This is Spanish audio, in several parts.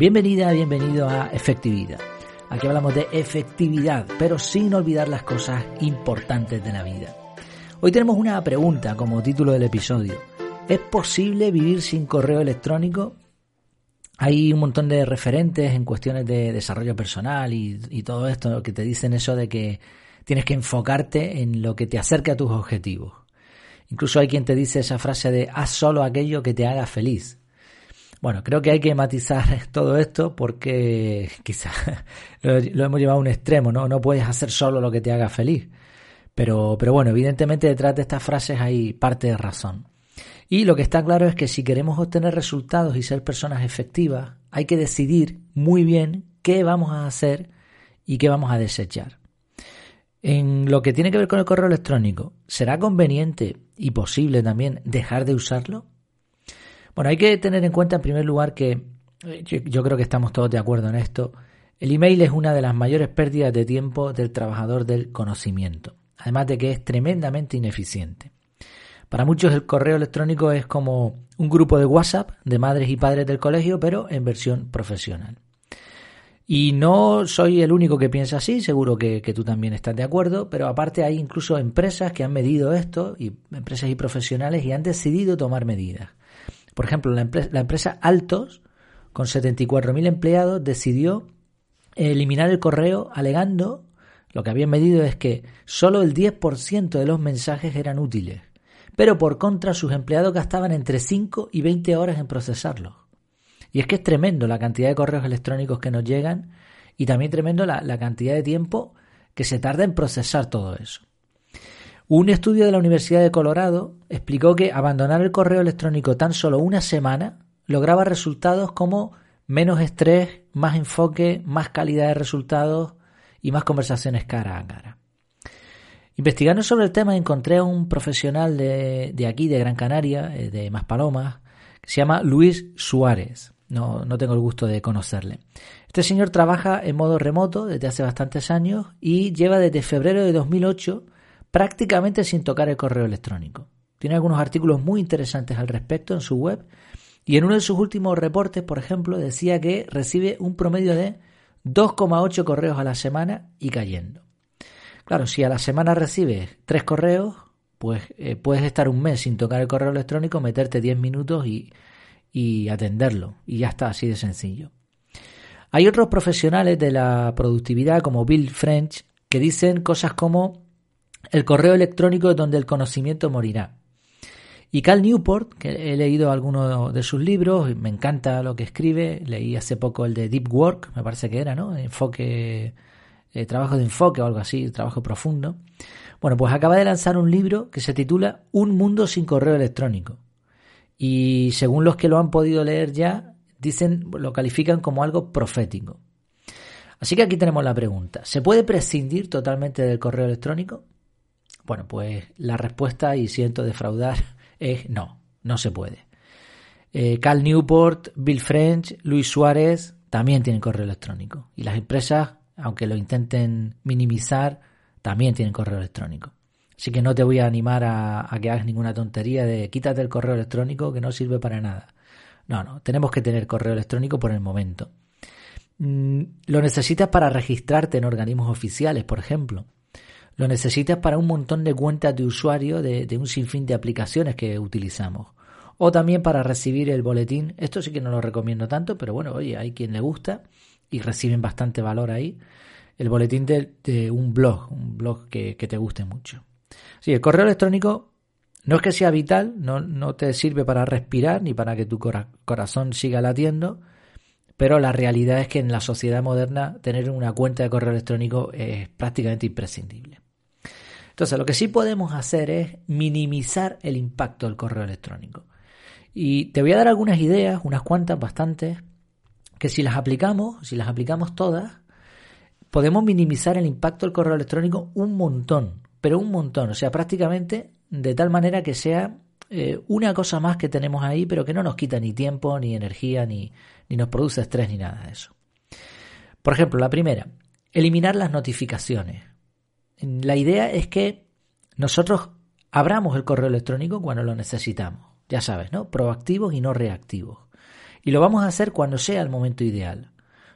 Bienvenida, bienvenido a Efectividad. Aquí hablamos de efectividad, pero sin olvidar las cosas importantes de la vida. Hoy tenemos una pregunta como título del episodio. ¿Es posible vivir sin correo electrónico? Hay un montón de referentes en cuestiones de desarrollo personal y, todo esto que te dicen eso de que tienes que enfocarte en lo que te acerque a tus objetivos. Incluso hay quien te dice esa frase de haz solo aquello que te haga feliz. Bueno, creo que hay que matizar todo esto porque quizás lo, hemos llevado a un extremo, ¿no? No puedes hacer solo lo que te haga feliz. Pero, pero bueno, evidentemente detrás de estas frases hay parte de razón. Y lo que está claro es que si queremos obtener resultados y ser personas efectivas, hay que decidir muy bien qué vamos a hacer y qué vamos a desechar. En lo que tiene que ver con el correo electrónico, ¿será conveniente y posible también dejar de usarlo? Bueno, hay que tener en cuenta en primer lugar que eh, yo, creo que estamos todos de acuerdo en esto. El email es una de las mayores pérdidas de tiempo del trabajador del conocimiento, además de que es tremendamente ineficiente. Para muchos el correo electrónico es como un grupo de WhatsApp de madres y padres del colegio, pero en versión profesional. Y no soy el único que piensa así, seguro que, tú también estás de acuerdo, pero aparte hay incluso empresas que han medido esto, y empresas y profesionales, y han decidido tomar medidas. Por ejemplo, la, empresa, Altos, con 74.000 empleados, decidió eliminar el correo alegando, lo que habían medido es que solo el 10% de los mensajes eran útiles, pero por contra sus empleados gastaban entre 5 y 20 horas en procesarlos. Y es que es tremendo la cantidad de correos electrónicos que nos llegan y también tremendo la, cantidad de tiempo que se tarda en procesar todo eso. Un estudio de la Universidad de Colorado explicó que abandonar el correo electrónico tan solo una semana lograba resultados como menos estrés, más enfoque, más calidad de resultados y más conversaciones cara a cara. Investigando sobre el tema encontré a un profesional de, de aquí, de Gran Canaria, eh, de Maspalomas, que se llama Luis Suárez. No, no tengo el gusto de conocerle. Este señor trabaja en modo remoto desde hace bastantes años y lleva desde febrero de 2008 prácticamente sin tocar el correo electrónico. Tiene algunos artículos muy interesantes al respecto en su web y en uno de sus últimos reportes, por ejemplo, decía que recibe un promedio de 2,8 correos a la semana y cayendo. Claro, si a la semana recibes tres correos, pues eh, puedes estar un mes sin tocar el correo electrónico, meterte 10 minutos y y atenderlo. Y ya está, así de sencillo. Hay otros profesionales de la productividad como Bill French que dicen cosas como el correo electrónico donde el conocimiento morirá. Y Cal Newport, que he leído algunos de sus libros, me encanta lo que escribe, leí hace poco el de Deep Work, me parece que era, ¿no? Enfoque, eh, trabajo de enfoque o algo así, trabajo profundo. Bueno, pues acaba de lanzar un libro que se titula Un mundo sin correo electrónico y según los que lo han podido leer ya, dicen, lo califican como algo profético. Así que aquí tenemos la pregunta. ¿Se puede prescindir totalmente del correo electrónico? Bueno, pues la respuesta, y siento defraudar, es no, no se puede. Eh, Cal Newport, Bill French, Luis Suárez también tienen correo electrónico. Y las empresas, aunque lo intenten minimizar, también tienen correo electrónico. Así que no te voy a animar a, que hagas ninguna tontería de quítate el correo electrónico que no sirve para nada. No, no, tenemos que tener correo electrónico por el momento. Mm, lo necesitas para registrarte en organismos oficiales, por ejemplo. Lo necesitas para un montón de cuentas de usuario de, un sinfín de aplicaciones que utilizamos. O también para recibir el boletín. Esto sí que no lo recomiendo tanto, pero bueno, oye, hay quien le gusta y reciben bastante valor ahí. El boletín de, un blog, un blog que te guste mucho. Sí, el correo electrónico no es que sea vital, no te sirve para respirar ni para que tu corazón siga latiendo, pero la realidad es que en la sociedad moderna tener una cuenta de correo electrónico es prácticamente imprescindible. Entonces, lo que sí podemos hacer es minimizar el impacto del correo electrónico. Y te voy a dar algunas ideas, unas cuantas, bastantes, que si las aplicamos, si las aplicamos todas, podemos minimizar el impacto del correo electrónico un montón pero un montón, o sea, prácticamente de tal manera que sea eh, una cosa más que tenemos ahí, pero que no nos quita ni tiempo, ni energía, ni, ni nos produce estrés, ni nada de eso. Por ejemplo, la primera, eliminar las notificaciones. La idea es que nosotros abramos el correo electrónico cuando lo necesitamos, ya sabes, ¿no? Proactivos y no reactivos. Y lo vamos a hacer cuando sea el momento ideal.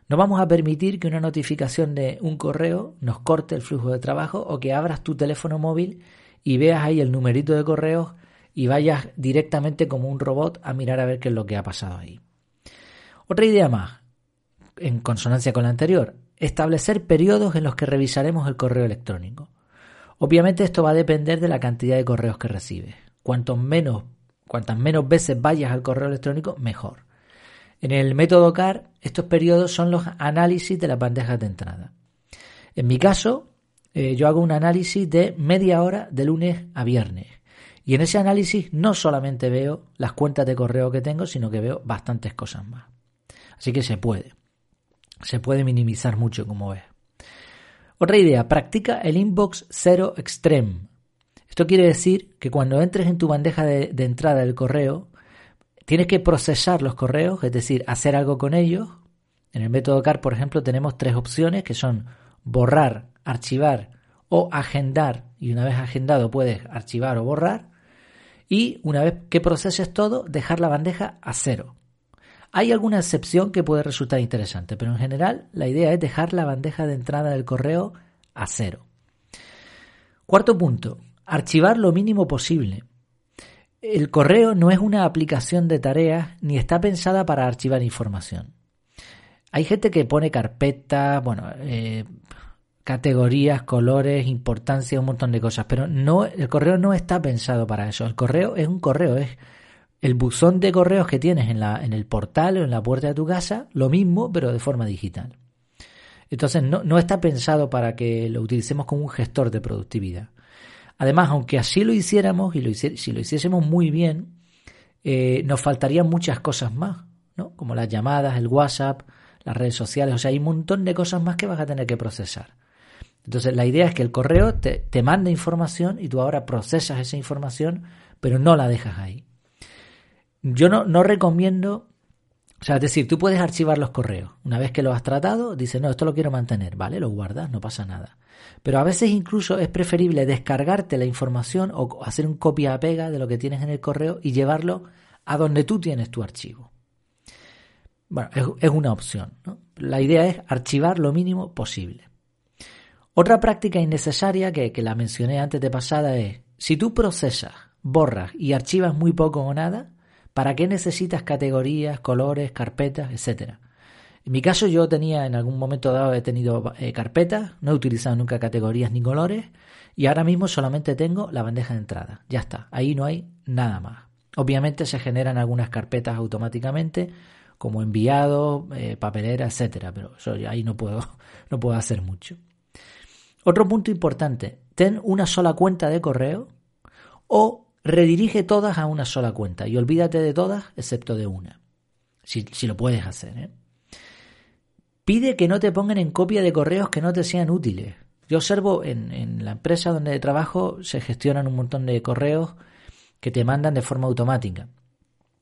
No vamos a permitir que una notificación de un correo nos corte el flujo de trabajo o que abras tu teléfono móvil y veas ahí el numerito de correos y vayas directamente como un robot a mirar a ver qué es lo que ha pasado ahí. Otra idea más, en consonancia con la anterior, establecer periodos en los que revisaremos el correo electrónico. Obviamente esto va a depender de la cantidad de correos que recibes. Cuantos menos, cuantas menos veces vayas al correo electrónico, mejor. En el método CAR, estos periodos son los análisis de las bandejas de entrada. En mi caso, eh, yo hago un análisis de media hora de lunes a viernes. Y en ese análisis no solamente veo las cuentas de correo que tengo, sino que veo bastantes cosas más. Así que se puede. Se puede minimizar mucho, como ves. Otra idea, practica el inbox cero extreme. Esto quiere decir que cuando entres en tu bandeja de, de entrada del correo, Tienes que procesar los correos, es decir, hacer algo con ellos. En el método CAR, por ejemplo, tenemos tres opciones que son borrar, archivar o agendar. Y una vez agendado puedes archivar o borrar. Y una vez que proceses todo, dejar la bandeja a cero. Hay alguna excepción que puede resultar interesante, pero en general la idea es dejar la bandeja de entrada del correo a cero. Cuarto punto, archivar lo mínimo posible. El correo no es una aplicación de tareas ni está pensada para archivar información. Hay gente que pone carpetas, bueno, eh, categorías, colores, importancia, un montón de cosas, pero no, el correo no está pensado para eso. El correo es un correo, es el buzón de correos que tienes en, la, en el portal o en la puerta de tu casa, lo mismo, pero de forma digital. Entonces no, no está pensado para que lo utilicemos como un gestor de productividad. Además, aunque así lo hiciéramos y si lo hiciésemos muy bien, eh, nos faltarían muchas cosas más, ¿no? Como las llamadas, el WhatsApp, las redes sociales, o sea, hay un montón de cosas más que vas a tener que procesar. Entonces, la idea es que el correo te, te manda información y tú ahora procesas esa información, pero no la dejas ahí. Yo no, no recomiendo o sea, es decir, tú puedes archivar los correos. Una vez que lo has tratado, dices, no, esto lo quiero mantener, ¿vale? Lo guardas, no pasa nada. Pero a veces incluso es preferible descargarte la información o hacer un copia-pega de lo que tienes en el correo y llevarlo a donde tú tienes tu archivo. Bueno, es, una opción. ¿no? La idea es archivar lo mínimo posible. Otra práctica innecesaria que, que la mencioné antes de pasada es, si tú procesas, borras y archivas muy poco o nada, ¿Para qué necesitas categorías, colores, carpetas, etcétera? En mi caso yo tenía en algún momento dado he tenido eh, carpetas, no he utilizado nunca categorías ni colores y ahora mismo solamente tengo la bandeja de entrada. Ya está, ahí no hay nada más. Obviamente se generan algunas carpetas automáticamente como enviado, eh, papelera, etcétera, pero ahí no puedo no puedo hacer mucho. Otro punto importante, ten una sola cuenta de correo o redirige todas a una sola cuenta y olvídate de todas excepto de una. Si, lo puedes hacer. ¿eh? Pide que no te pongan en copia de correos que no te sean útiles. Yo observo en, en la empresa donde trabajo se gestionan un montón de correos que te mandan de forma automática.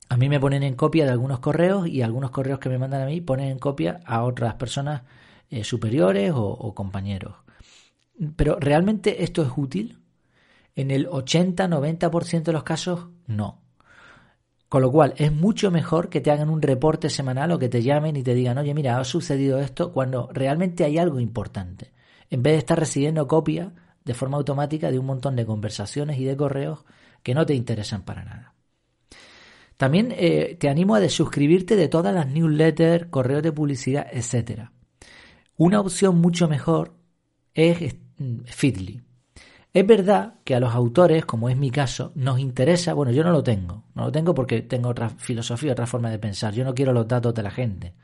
A mí me ponen en copia de algunos correos y algunos correos que me mandan a mí ponen en copia a otras personas eh, superiores o compañeros. Pero ¿realmente esto es útil? En el 80-90% de los casos, no. Con lo cual, es mucho mejor que te hagan un reporte semanal o que te llamen y te digan, oye, mira, ha sucedido esto cuando realmente hay algo importante. En vez de estar recibiendo copia de forma automática de un montón de conversaciones y de correos que no te interesan para nada. También eh, te animo a desuscribirte de todas las newsletters, correos de publicidad, etc. Una opción mucho mejor es mm, Feedly. Es verdad que a los autores, como es mi caso, nos interesa, bueno, yo no lo tengo, no lo tengo porque tengo otra filosofía, otra forma de pensar, yo no quiero los datos de la gente.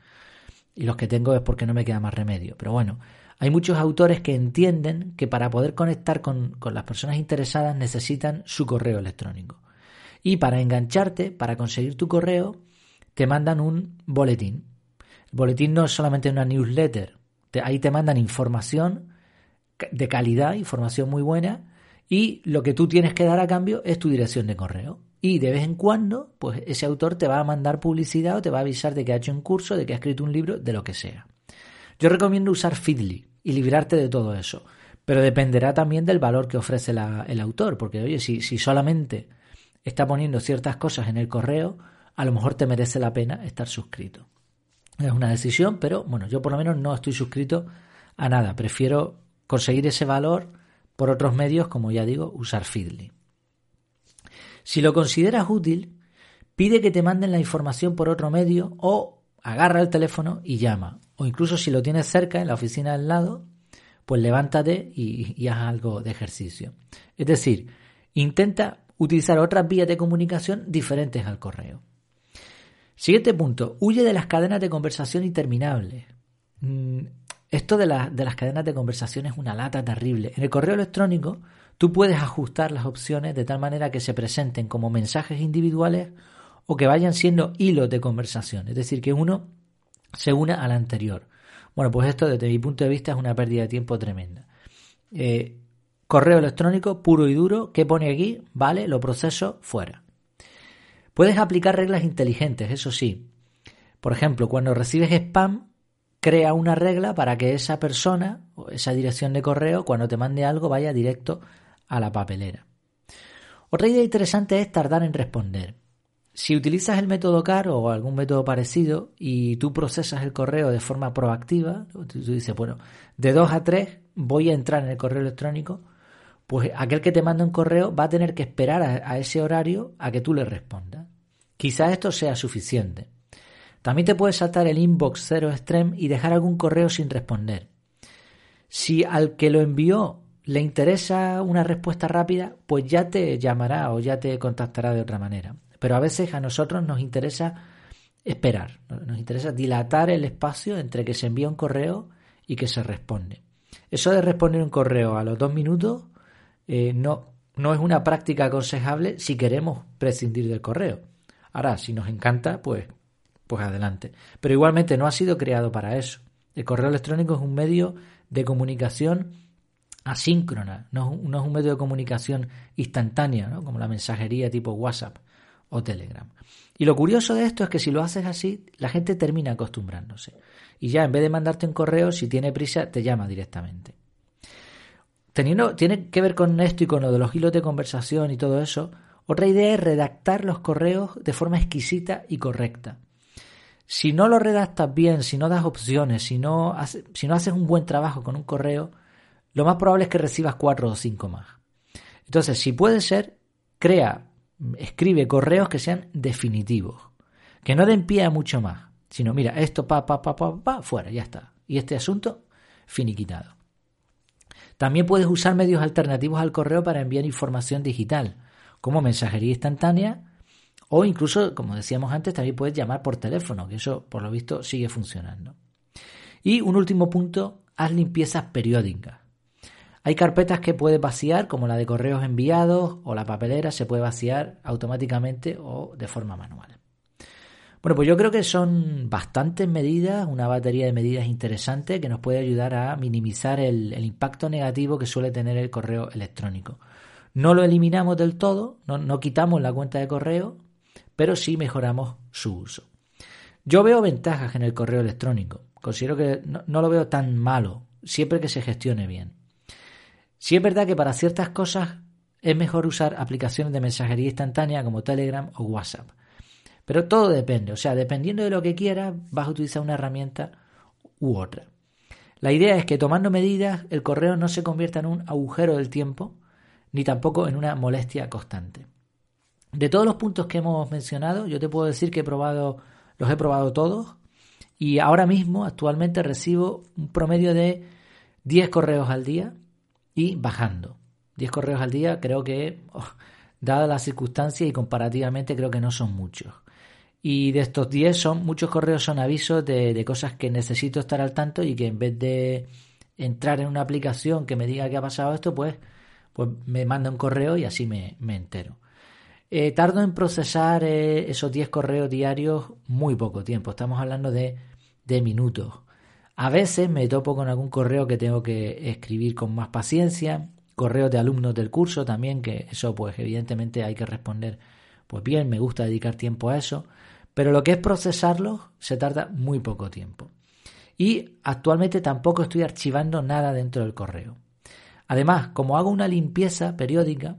Y los que tengo es porque no me queda más remedio. Pero bueno, hay muchos autores que entienden que para poder conectar con, con las personas interesadas necesitan su correo electrónico. Y para engancharte, para conseguir tu correo, te mandan un boletín. El boletín no es solamente una newsletter, ahí te mandan información de calidad, información muy buena, y lo que tú tienes que dar a cambio es tu dirección de correo. Y de vez en cuando, pues ese autor te va a mandar publicidad o te va a avisar de que ha hecho un curso, de que ha escrito un libro, de lo que sea. Yo recomiendo usar Feedly y librarte de todo eso. Pero dependerá también del valor que ofrece el autor, porque oye, si, si solamente está poniendo ciertas cosas en el correo, a lo mejor te merece la pena estar suscrito. Es una decisión, pero bueno, yo por lo menos no estoy suscrito a nada. Prefiero conseguir ese valor por otros medios, como ya digo, usar Feedly. Si lo consideras útil, pide que te manden la información por otro medio o agarra el teléfono y llama. O incluso si lo tienes cerca, en la oficina al lado, pues levántate y, y haz algo de ejercicio. Es decir, intenta utilizar otras vías de comunicación diferentes al correo. Siguiente punto, huye de las cadenas de conversación interminables. Esto de, de las cadenas de conversación es una lata terrible. En el correo electrónico tú puedes ajustar las opciones de tal manera que se presenten como mensajes individuales o que vayan siendo hilos de conversación, es decir, que uno se una al anterior. Bueno, pues esto desde mi punto de vista es una pérdida de tiempo tremenda. Eh, correo electrónico puro y duro, ¿qué pone aquí? Vale, lo proceso fuera. Puedes aplicar reglas inteligentes, eso sí. Por ejemplo, cuando recibes spam, crea una regla para que esa persona o esa dirección de correo, cuando te mande algo, vaya directo a la papelera. Otra idea interesante es tardar en responder. Si utilizas el método CAR o algún método parecido y tú procesas el correo de forma proactiva, tú dices, bueno, de 2 a 3 voy a entrar en el correo electrónico, pues aquel que te manda un correo va a tener que esperar a, ese horario a que tú le respondas. Quizá esto sea suficiente. También te puedes saltar el inbox cero extreme y dejar algún correo sin responder. Si al que lo envió le interesa una respuesta rápida, pues ya te llamará o ya te contactará de otra manera. Pero a veces a nosotros nos interesa esperar, nos interesa dilatar el espacio entre que se envía un correo y que se responde. Eso de responder un correo a los dos minutos eh, no, no es una práctica aconsejable si queremos prescindir del correo. Ahora, si nos encanta, pues, pues adelante. Pero igualmente no ha sido creado para eso. El correo electrónico es un medio de comunicación asíncrona, no, es un medio de comunicación instantánea, ¿no? como la mensajería tipo WhatsApp o Telegram. Y lo curioso de esto es que si lo haces así, la gente termina acostumbrándose. Y ya en vez de mandarte un correo, si tiene prisa, te llama directamente teniendo, tiene que ver con esto y con lo de los hilos de conversación y todo eso, otra idea es redactar los correos de forma exquisita y correcta. Si no lo redactas bien, si no das opciones, si no, si no haces un buen trabajo con un correo, lo más probable es que recibas cuatro o cinco más. Entonces, si puede ser, crea, escribe correos que sean definitivos, que no den pie a mucho más, sino mira, esto pa, pa, pa, pa, pa, fuera, ya está. Y este asunto finiquitado. También puedes usar medios alternativos al correo para enviar información digital, como mensajería instantánea o incluso, como decíamos antes, también puedes llamar por teléfono, que eso por lo visto sigue funcionando. Y un último punto, haz limpiezas periódicas. Hay carpetas que puedes vaciar, como la de correos enviados o la papelera, se puede vaciar automáticamente o de forma manual. Bueno, pues yo creo que son bastantes medidas, una batería de medidas interesantes que nos puede ayudar a minimizar el, impacto negativo que suele tener el correo electrónico. No lo eliminamos del todo, no, quitamos la cuenta de correo, pero sí mejoramos su uso. Yo veo ventajas en el correo electrónico. Considero que no, lo veo tan malo, siempre que se gestione bien. Sí es verdad que para ciertas cosas es mejor usar aplicaciones de mensajería instantánea como Telegram o WhatsApp. Pero todo depende, o sea, dependiendo de lo que quieras, vas a utilizar una herramienta u otra. La idea es que tomando medidas, el correo no se convierta en un agujero del tiempo, ni tampoco en una molestia constante. De todos los puntos que hemos mencionado, yo te puedo decir que he probado, los he probado todos, y ahora mismo, actualmente, recibo un promedio de 10 correos al día y bajando. 10 correos al día creo que, oh, dadas las circunstancias y comparativamente, creo que no son muchos. Y de estos 10 son, muchos correos son avisos de, cosas que necesito estar al tanto y que en vez de entrar en una aplicación que me diga que ha pasado esto, pues, pues me manda un correo y así me, entero. Eh, tardo en procesar eh, esos 10 correos diarios muy poco tiempo, estamos hablando de, de minutos. A veces me topo con algún correo que tengo que escribir con más paciencia, correos de alumnos del curso también, que eso pues evidentemente hay que responder pues bien, me gusta dedicar tiempo a eso, pero lo que es procesarlo se tarda muy poco tiempo. Y actualmente tampoco estoy archivando nada dentro del correo. Además, como hago una limpieza periódica,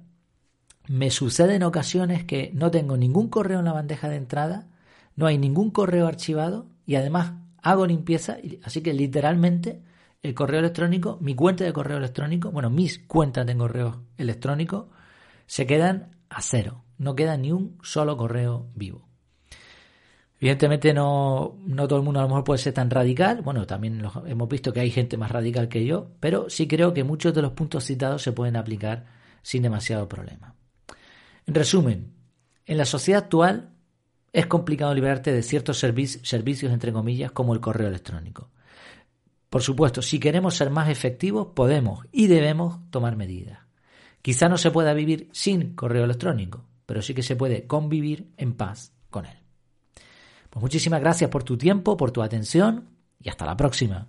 me sucede en ocasiones que no tengo ningún correo en la bandeja de entrada, no hay ningún correo archivado y además hago limpieza, así que literalmente el correo electrónico, mi cuenta de correo electrónico, bueno, mis cuentas de correo electrónico se quedan a cero, no queda ni un solo correo vivo. Evidentemente no, no todo el mundo a lo mejor puede ser tan radical, bueno, también hemos visto que hay gente más radical que yo, pero sí creo que muchos de los puntos citados se pueden aplicar sin demasiado problema. En resumen, en la sociedad actual es complicado liberarte de ciertos servicios, entre comillas, como el correo electrónico. Por supuesto, si queremos ser más efectivos, podemos y debemos tomar medidas. Quizá no se pueda vivir sin correo electrónico, pero sí que se puede convivir en paz con él. Pues muchísimas gracias por tu tiempo, por tu atención y hasta la próxima.